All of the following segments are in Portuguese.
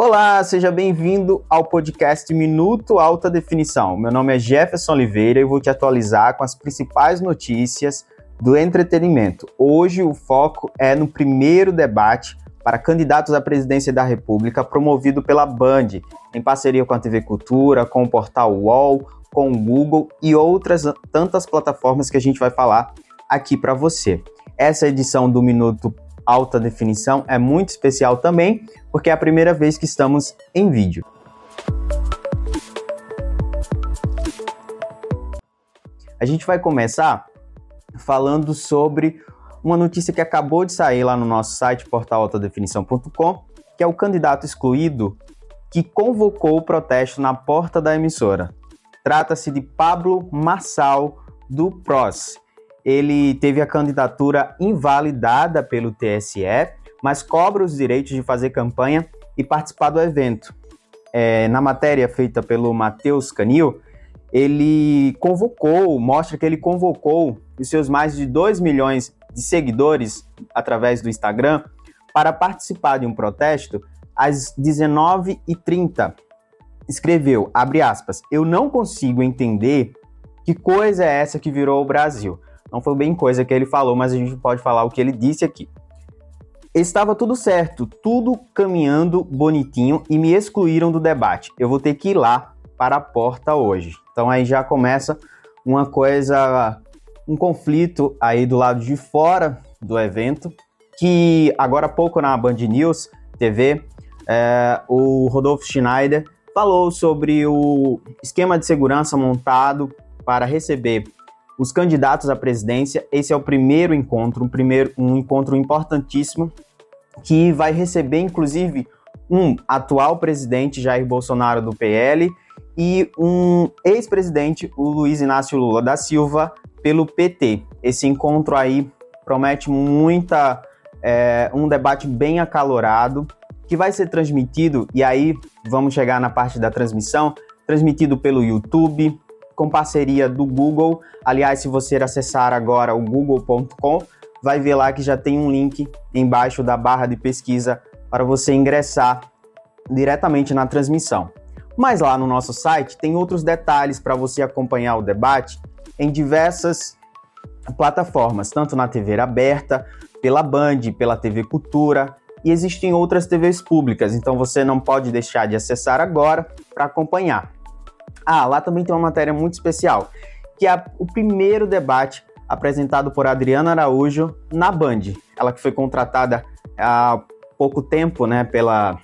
Olá, seja bem-vindo ao podcast Minuto Alta Definição. Meu nome é Jefferson Oliveira e vou te atualizar com as principais notícias do entretenimento. Hoje o foco é no primeiro debate para candidatos à presidência da República promovido pela Band, em parceria com a TV Cultura, com o portal UOL, com o Google e outras tantas plataformas que a gente vai falar aqui para você. Essa edição do Minuto alta definição é muito especial também, porque é a primeira vez que estamos em vídeo. A gente vai começar falando sobre uma notícia que acabou de sair lá no nosso site portalaltadefinição.com, que é o candidato excluído que convocou o protesto na porta da emissora. Trata-se de Pablo Massal do PROS ele teve a candidatura invalidada pelo TSE, mas cobra os direitos de fazer campanha e participar do evento. É, na matéria feita pelo Matheus Canil, ele convocou, mostra que ele convocou os seus mais de 2 milhões de seguidores através do Instagram para participar de um protesto às 19h30. Escreveu, abre aspas, eu não consigo entender que coisa é essa que virou o Brasil. Não foi bem coisa que ele falou, mas a gente pode falar o que ele disse aqui. Estava tudo certo, tudo caminhando bonitinho e me excluíram do debate. Eu vou ter que ir lá para a porta hoje. Então aí já começa uma coisa, um conflito aí do lado de fora do evento, que agora há pouco na Band News TV, é, o Rodolfo Schneider falou sobre o esquema de segurança montado para receber os candidatos à presidência. Esse é o primeiro encontro, um, primeiro, um encontro importantíssimo que vai receber, inclusive, um atual presidente, Jair Bolsonaro, do PL, e um ex-presidente, o Luiz Inácio Lula da Silva, pelo PT. Esse encontro aí promete muita. É, um debate bem acalorado, que vai ser transmitido, e aí vamos chegar na parte da transmissão, transmitido pelo YouTube, com parceria do Google. Aliás, se você acessar agora o google.com, vai ver lá que já tem um link embaixo da barra de pesquisa para você ingressar diretamente na transmissão. Mas lá no nosso site tem outros detalhes para você acompanhar o debate em diversas plataformas, tanto na TV aberta, pela Band, pela TV Cultura e existem outras TVs públicas, então você não pode deixar de acessar agora para acompanhar. Ah, lá também tem uma matéria muito especial, que é o primeiro debate apresentado por Adriana Araújo na Band. Ela que foi contratada há pouco tempo, né, pela,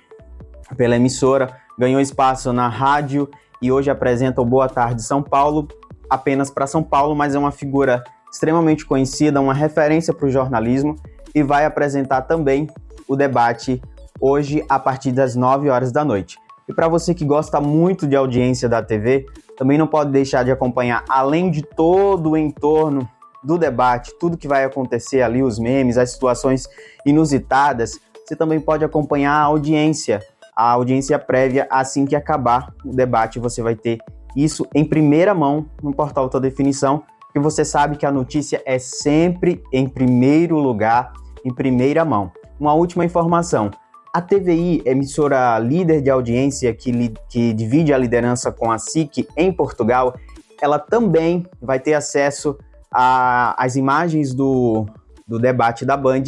pela emissora, ganhou espaço na rádio e hoje apresenta o Boa Tarde São Paulo, apenas para São Paulo, mas é uma figura extremamente conhecida, uma referência para o jornalismo e vai apresentar também o debate hoje a partir das 9 horas da noite. E para você que gosta muito de audiência da TV, também não pode deixar de acompanhar, além de todo o entorno do debate, tudo que vai acontecer ali, os memes, as situações inusitadas, você também pode acompanhar a audiência, a audiência prévia. Assim que acabar o debate, você vai ter isso em primeira mão no portal Alta Definição, que você sabe que a notícia é sempre em primeiro lugar, em primeira mão. Uma última informação: a TVI, emissora líder de audiência que, li, que divide a liderança com a SIC em Portugal, ela também vai ter acesso às imagens do, do debate da Band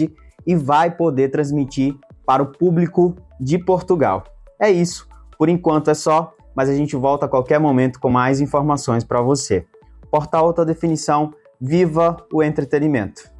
e vai poder transmitir para o público de Portugal. É isso. Por enquanto é só, mas a gente volta a qualquer momento com mais informações para você. Portal Alta Definição, viva o entretenimento!